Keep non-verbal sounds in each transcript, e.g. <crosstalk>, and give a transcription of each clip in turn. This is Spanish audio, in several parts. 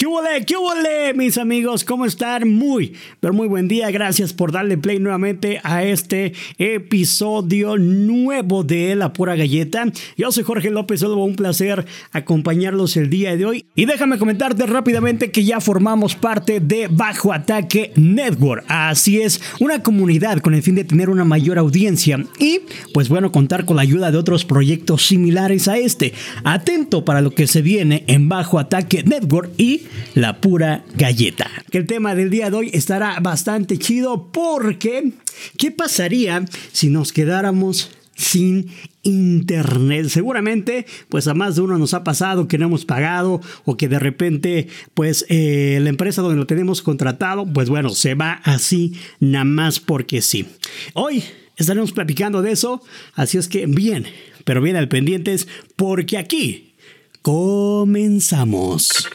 ¿Qué huele? ¿Qué huele, mis amigos? ¿Cómo están? Muy, pero muy buen día. Gracias por darle play nuevamente a este episodio nuevo de La Pura Galleta. Yo soy Jorge López, solo un placer acompañarlos el día de hoy. Y déjame comentarte rápidamente que ya formamos parte de Bajo Ataque Network. Así es, una comunidad con el fin de tener una mayor audiencia y, pues bueno, contar con la ayuda de otros proyectos similares a este. Atento para lo que se viene en Bajo Ataque Network y la pura galleta. El tema del día de hoy estará bastante chido porque ¿qué pasaría si nos quedáramos sin internet. Seguramente, pues a más de uno nos ha pasado que no hemos pagado o que de repente, pues eh, la empresa donde lo tenemos contratado, pues bueno, se va así nada más porque sí. Hoy estaremos platicando de eso, así es que bien, pero bien al pendientes porque aquí comenzamos.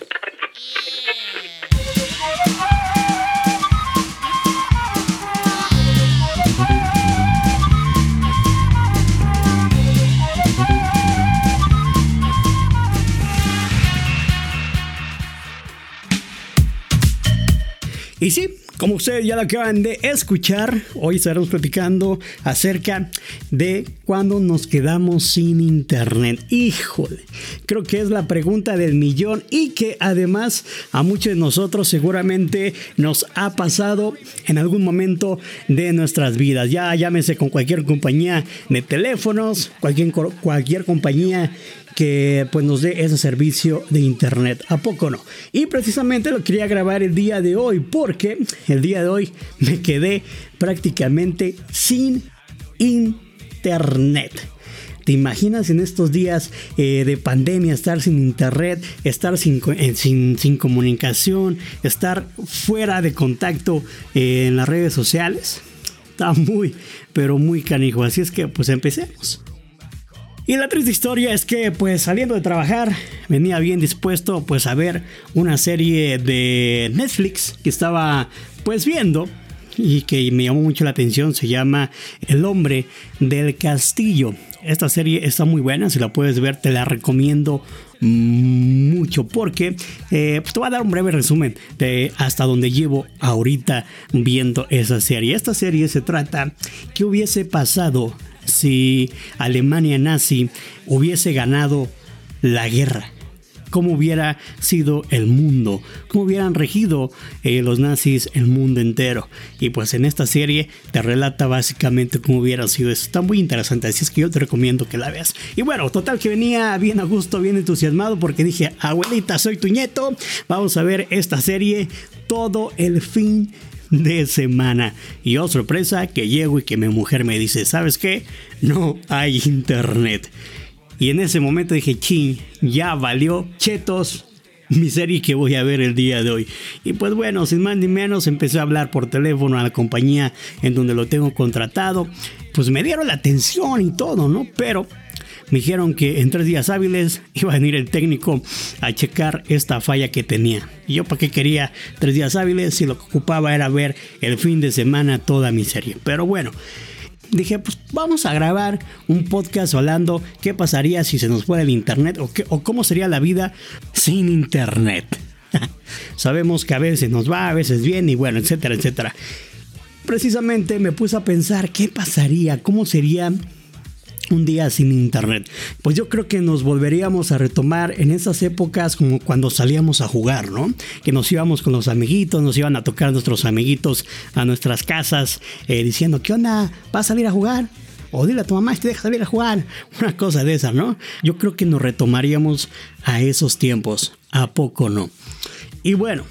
Y sí, como ustedes ya lo acaban de escuchar, hoy estaremos platicando acerca de cuando nos quedamos sin internet. Híjole, creo que es la pregunta del millón y que además a muchos de nosotros seguramente nos ha pasado en algún momento de nuestras vidas. Ya llámese con cualquier compañía de teléfonos, cualquier, cualquier compañía que pues nos dé ese servicio de internet. ¿A poco no? Y precisamente lo quería grabar el día de hoy porque el día de hoy me quedé prácticamente sin internet. ¿Te imaginas en estos días eh, de pandemia estar sin internet, estar sin, eh, sin, comunicación, estar fuera de contacto eh, en las redes sociales? Está muy, pero muy canijo. Así es que pues empecemos. Y la triste historia es que pues saliendo de trabajar venía bien dispuesto pues a ver una serie de Netflix que estaba pues viendo y que me llamó mucho la atención, se llama El hombre del castillo. Esta serie está muy buena, si la puedes ver te la recomiendo mucho porque eh, pues te voy a dar un breve resumen de hasta donde llevo ahorita viendo esa serie. Esta serie se trata que hubiese pasado si Alemania nazi hubiese ganado la guerra. ¿Cómo hubiera sido el mundo? ¿Cómo hubieran regido eh, los nazis el mundo entero? Y pues en esta serie te relata básicamente cómo hubiera sido eso. Está muy interesante, así es que yo te recomiendo que la veas. Y bueno, total que venía bien a gusto, bien entusiasmado porque dije, abuelita, soy tu nieto. Vamos a ver esta serie todo el fin de semana. Y oh sorpresa, que llego y que mi mujer me dice, ¿sabes qué? No hay internet. Y en ese momento dije, ching, ya valió chetos mi serie que voy a ver el día de hoy. Y pues bueno, sin más ni menos, empecé a hablar por teléfono a la compañía en donde lo tengo contratado. Pues me dieron la atención y todo, ¿no? Pero me dijeron que en tres días hábiles iba a venir el técnico a checar esta falla que tenía. Y yo para qué quería tres días hábiles si lo que ocupaba era ver el fin de semana toda mi serie. Pero bueno. Dije, pues vamos a grabar un podcast hablando qué pasaría si se nos fuera el internet o, o cómo sería la vida sin internet. <laughs> Sabemos que a veces nos va, a veces bien y bueno, etcétera, etcétera. Precisamente me puse a pensar qué pasaría, cómo sería un día sin internet. Pues yo creo que nos volveríamos a retomar en esas épocas como cuando salíamos a jugar, ¿no? Que nos íbamos con los amiguitos, nos iban a tocar nuestros amiguitos a nuestras casas eh, diciendo, ¿qué onda? ¿Vas a salir a jugar? O dile a tu mamá si te deja salir a jugar. <laughs> Una cosa de esa, ¿no? Yo creo que nos retomaríamos a esos tiempos. ¿A poco no? Y bueno,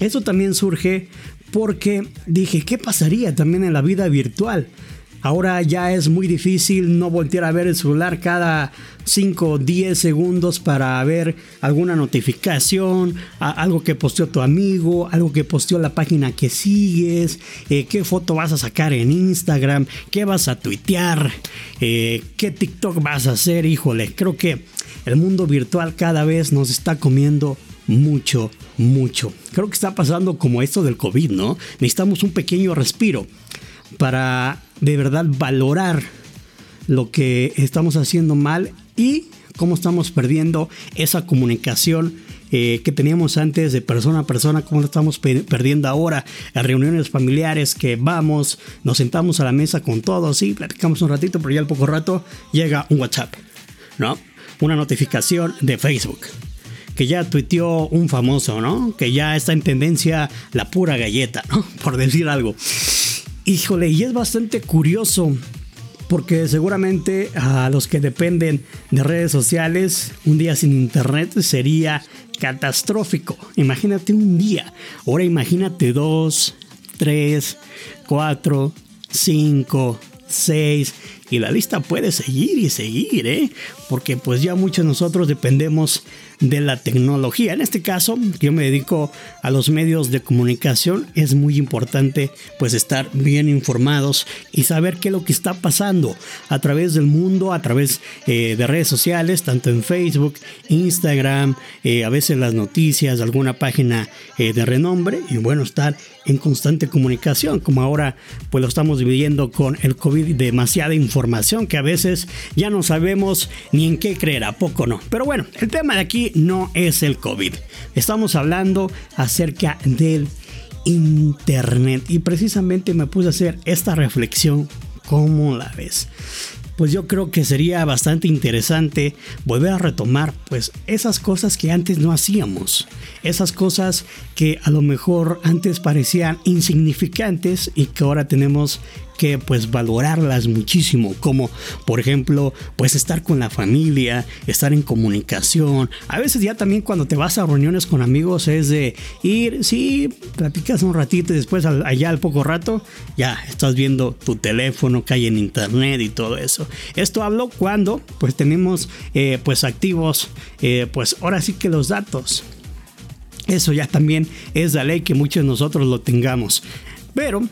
eso también surge porque dije, ¿qué pasaría también en la vida virtual? Ahora ya es muy difícil no voltear a ver el celular cada 5 o 10 segundos para ver alguna notificación, algo que posteó tu amigo, algo que posteó la página que sigues, eh, qué foto vas a sacar en Instagram, qué vas a tuitear, eh, qué TikTok vas a hacer. Híjole, creo que el mundo virtual cada vez nos está comiendo mucho, mucho. Creo que está pasando como esto del COVID, ¿no? Necesitamos un pequeño respiro para de verdad valorar lo que estamos haciendo mal y cómo estamos perdiendo esa comunicación eh, que teníamos antes de persona a persona, como lo estamos perdiendo ahora, las reuniones familiares que vamos, nos sentamos a la mesa con todos, y platicamos un ratito, pero ya al poco rato llega un WhatsApp, ¿no? Una notificación de Facebook que ya tuiteó un famoso, ¿no? Que ya está en tendencia la pura galleta, ¿no? <laughs> Por decir algo. Híjole, y es bastante curioso porque seguramente a los que dependen de redes sociales, un día sin internet sería catastrófico. Imagínate un día, ahora imagínate dos, tres, cuatro, cinco, seis, y la lista puede seguir y seguir, ¿eh? Porque pues ya muchos de nosotros dependemos de la tecnología. En este caso, yo me dedico a los medios de comunicación, es muy importante pues estar bien informados y saber qué es lo que está pasando a través del mundo, a través eh, de redes sociales, tanto en Facebook, Instagram, eh, a veces las noticias, alguna página eh, de renombre y bueno, estar en constante comunicación, como ahora pues lo estamos viviendo con el COVID, demasiada información que a veces ya no sabemos ni en qué creer, a poco no. Pero bueno, el tema de aquí no es el COVID. Estamos hablando acerca del Internet y precisamente me puse a hacer esta reflexión. ¿Cómo la ves? pues yo creo que sería bastante interesante volver a retomar pues esas cosas que antes no hacíamos, esas cosas que a lo mejor antes parecían insignificantes y que ahora tenemos que pues valorarlas muchísimo, como por ejemplo pues estar con la familia, estar en comunicación. A veces ya también cuando te vas a reuniones con amigos es de ir, sí, platicas un ratito y después allá al poco rato ya estás viendo tu teléfono que hay en internet y todo eso. Esto hablo cuando pues tenemos eh, pues activos eh, pues ahora sí que los datos. Eso ya también es la ley que muchos de nosotros lo tengamos. Pero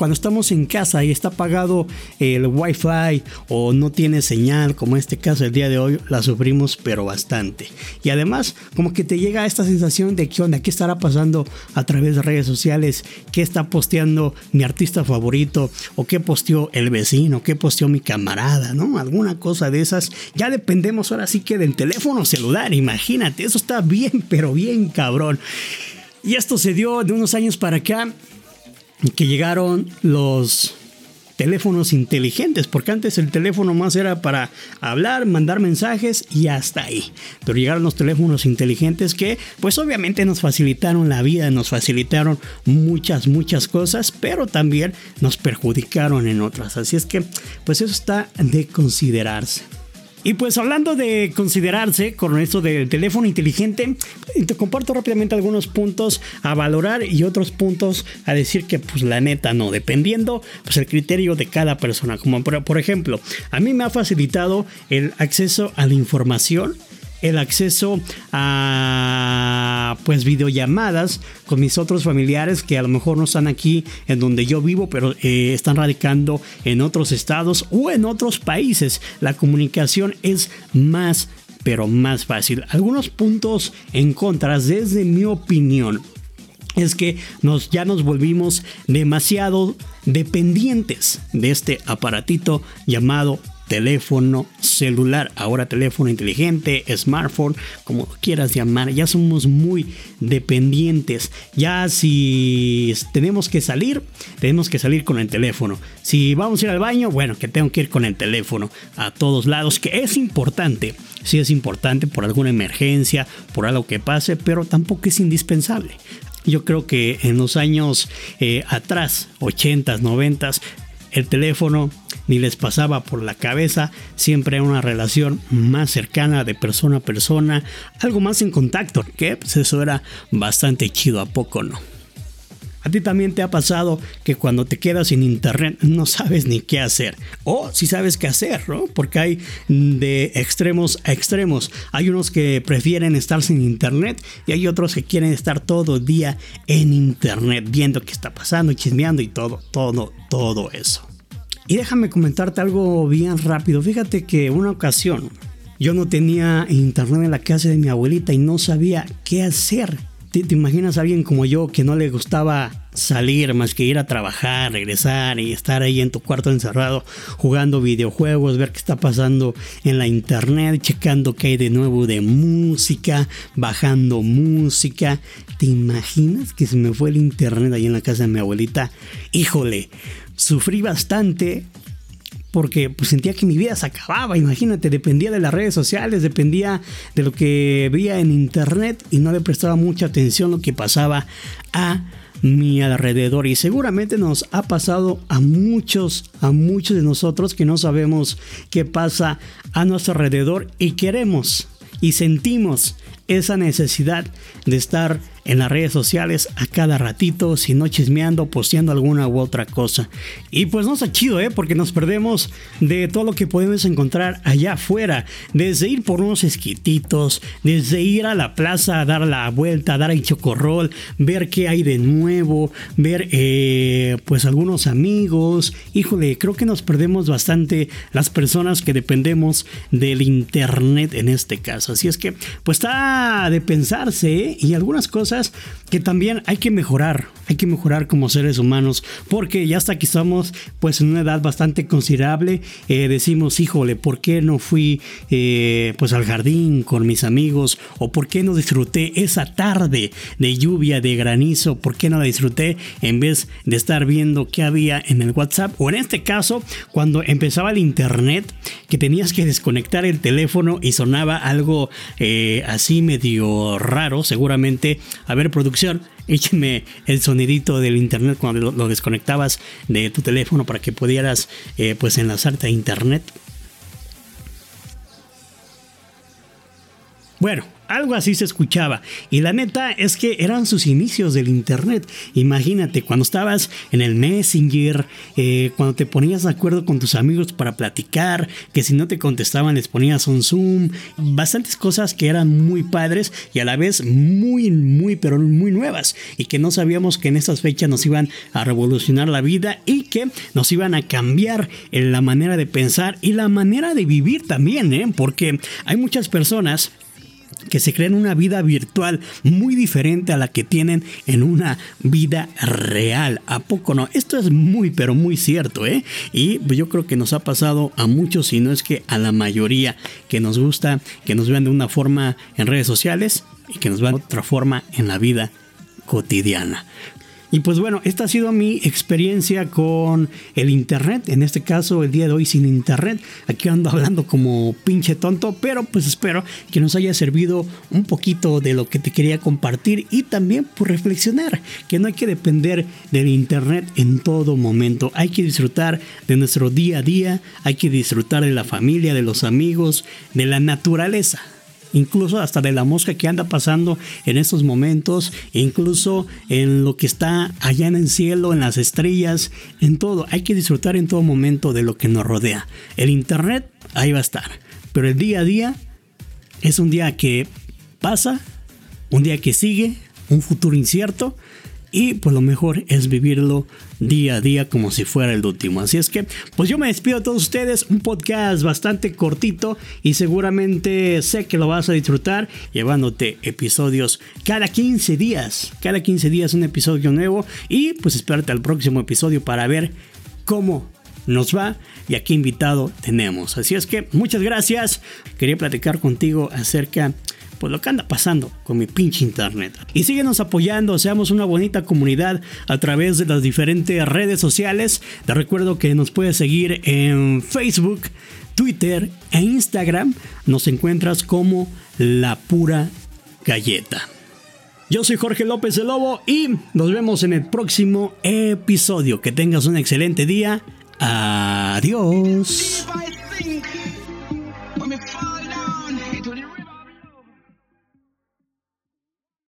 cuando estamos en casa y está apagado el wifi o no tiene señal, como en este caso el día de hoy, la sufrimos pero bastante. Y además, como que te llega esta sensación de qué onda, qué estará pasando a través de redes sociales, qué está posteando mi artista favorito o qué posteó el vecino, qué posteó mi camarada, ¿no? Alguna cosa de esas. Ya dependemos ahora sí que del teléfono celular, imagínate, eso está bien, <laughs> pero bien cabrón. Y esto se dio de unos años para acá que llegaron los teléfonos inteligentes, porque antes el teléfono más era para hablar, mandar mensajes y hasta ahí. Pero llegaron los teléfonos inteligentes que pues obviamente nos facilitaron la vida, nos facilitaron muchas, muchas cosas, pero también nos perjudicaron en otras. Así es que pues eso está de considerarse. Y pues hablando de considerarse con esto del teléfono inteligente, te comparto rápidamente algunos puntos a valorar y otros puntos a decir que pues la neta no, dependiendo pues el criterio de cada persona. Como por, por ejemplo, a mí me ha facilitado el acceso a la información el acceso a pues videollamadas con mis otros familiares que a lo mejor no están aquí en donde yo vivo, pero eh, están radicando en otros estados o en otros países. La comunicación es más pero más fácil. Algunos puntos en contra desde mi opinión es que nos, ya nos volvimos demasiado dependientes de este aparatito llamado teléfono celular, ahora teléfono inteligente, smartphone, como quieras llamar, ya somos muy dependientes. Ya si tenemos que salir, tenemos que salir con el teléfono. Si vamos a ir al baño, bueno, que tengo que ir con el teléfono a todos lados, que es importante. Sí es importante por alguna emergencia, por algo que pase, pero tampoco es indispensable. Yo creo que en los años eh, atrás, 80s, 90s, el teléfono ni les pasaba por la cabeza, siempre era una relación más cercana de persona a persona, algo más en contacto, que pues eso era bastante chido, ¿a poco no? A ti también te ha pasado que cuando te quedas sin internet no sabes ni qué hacer. O si sabes qué hacer, ¿no? Porque hay de extremos a extremos. Hay unos que prefieren estar sin internet y hay otros que quieren estar todo el día en internet viendo qué está pasando, chismeando y todo, todo, todo eso. Y déjame comentarte algo bien rápido. Fíjate que una ocasión yo no tenía internet en la casa de mi abuelita y no sabía qué hacer ¿Te, imaginas a alguien como yo que no le gustaba salir más que ir a trabajar, regresar y estar ahí en tu cuarto encerrado jugando videojuegos, ver qué está pasando en la internet, checando qué hay de nuevo de música, bajando música? ¿Te imaginas que se me fue el internet ahí en la casa de mi abuelita? Híjole, sufrí bastante porque pues, sentía que mi vida se acababa, imagínate, dependía de las redes sociales, dependía de lo que veía en internet y no le prestaba mucha atención lo que pasaba a mi alrededor. Y seguramente nos ha pasado a muchos, a muchos de nosotros que no sabemos qué pasa a nuestro alrededor y queremos y sentimos esa necesidad de estar en las redes sociales a cada ratito, si no chismeando, posteando alguna u otra cosa. Y pues no está chido, ¿eh? Porque nos perdemos de todo lo que podemos encontrar allá afuera. Desde ir por unos esquititos, desde ir a la plaza a dar la vuelta, dar el chocorrol, ver qué hay de nuevo, ver eh, pues algunos amigos. Híjole, creo que nos perdemos bastante las personas que dependemos del internet en este caso. Así es que pues está de pensarse ¿eh? y algunas cosas que también hay que mejorar, hay que mejorar como seres humanos, porque ya hasta que estamos pues en una edad bastante considerable, eh, decimos, híjole, ¿por qué no fui eh, pues al jardín con mis amigos? ¿O por qué no disfruté esa tarde de lluvia, de granizo? ¿Por qué no la disfruté en vez de estar viendo qué había en el WhatsApp? O en este caso, cuando empezaba el internet, que tenías que desconectar el teléfono y sonaba algo eh, así medio raro, seguramente a ver, producción, écheme el sonidito del internet cuando lo, desconectabas de tu teléfono para que pudieras eh, pues enlazarte a internet. Bueno, algo así se escuchaba. Y la neta es que eran sus inicios del Internet. Imagínate, cuando estabas en el Messenger, eh, cuando te ponías de acuerdo con tus amigos para platicar, que si no te contestaban les ponías un Zoom, bastantes cosas que eran muy padres y a la vez muy, muy, pero muy nuevas. Y que no sabíamos que en estas fechas nos iban a revolucionar la vida y que nos iban a cambiar en la manera de pensar y la manera de vivir también, ¿eh? Porque hay muchas personas que se creen una vida virtual muy diferente a la que tienen en una vida real. ¿A poco no? Esto es muy, pero muy cierto, ¿eh? Y yo creo que nos ha pasado a muchos, si no es que a la mayoría, que nos gusta que nos vean de una forma en redes sociales y que nos vean de otra forma en la vida cotidiana. Y pues bueno, esta ha sido mi experiencia con el Internet. En este caso, el día de hoy sin Internet. Aquí ando hablando como pinche tonto, pero pues espero que nos haya servido un poquito de lo que te quería compartir y también por reflexionar que no hay que depender del Internet en todo momento. Hay que disfrutar de nuestro día a día, hay que disfrutar de la familia, de los amigos, de la naturaleza incluso hasta de la mosca que anda pasando en estos momentos, incluso en lo que está allá en el cielo, en las estrellas, en todo. Hay que disfrutar en todo momento de lo que nos rodea. El Internet ahí va a estar, pero el día a día es un día que pasa, un día que sigue, un futuro incierto y pues lo mejor es vivirlo día a día como si fuera el último. Así es que pues yo me despido a todos ustedes, un podcast bastante cortito y seguramente sé que lo vas a disfrutar llevándote episodios cada 15 días, cada 15 días un episodio nuevo y pues espérate al próximo episodio para ver cómo nos va y a qué invitado tenemos. Así es que muchas gracias. Quería platicar contigo acerca pues lo que anda pasando con mi pinche internet. Y síguenos apoyando, seamos una bonita comunidad a través de las diferentes redes sociales. Te recuerdo que nos puedes seguir en Facebook, Twitter e Instagram. Nos encuentras como La Pura Galleta. Yo soy Jorge López de Lobo y nos vemos en el próximo episodio. Que tengas un excelente día. Adiós.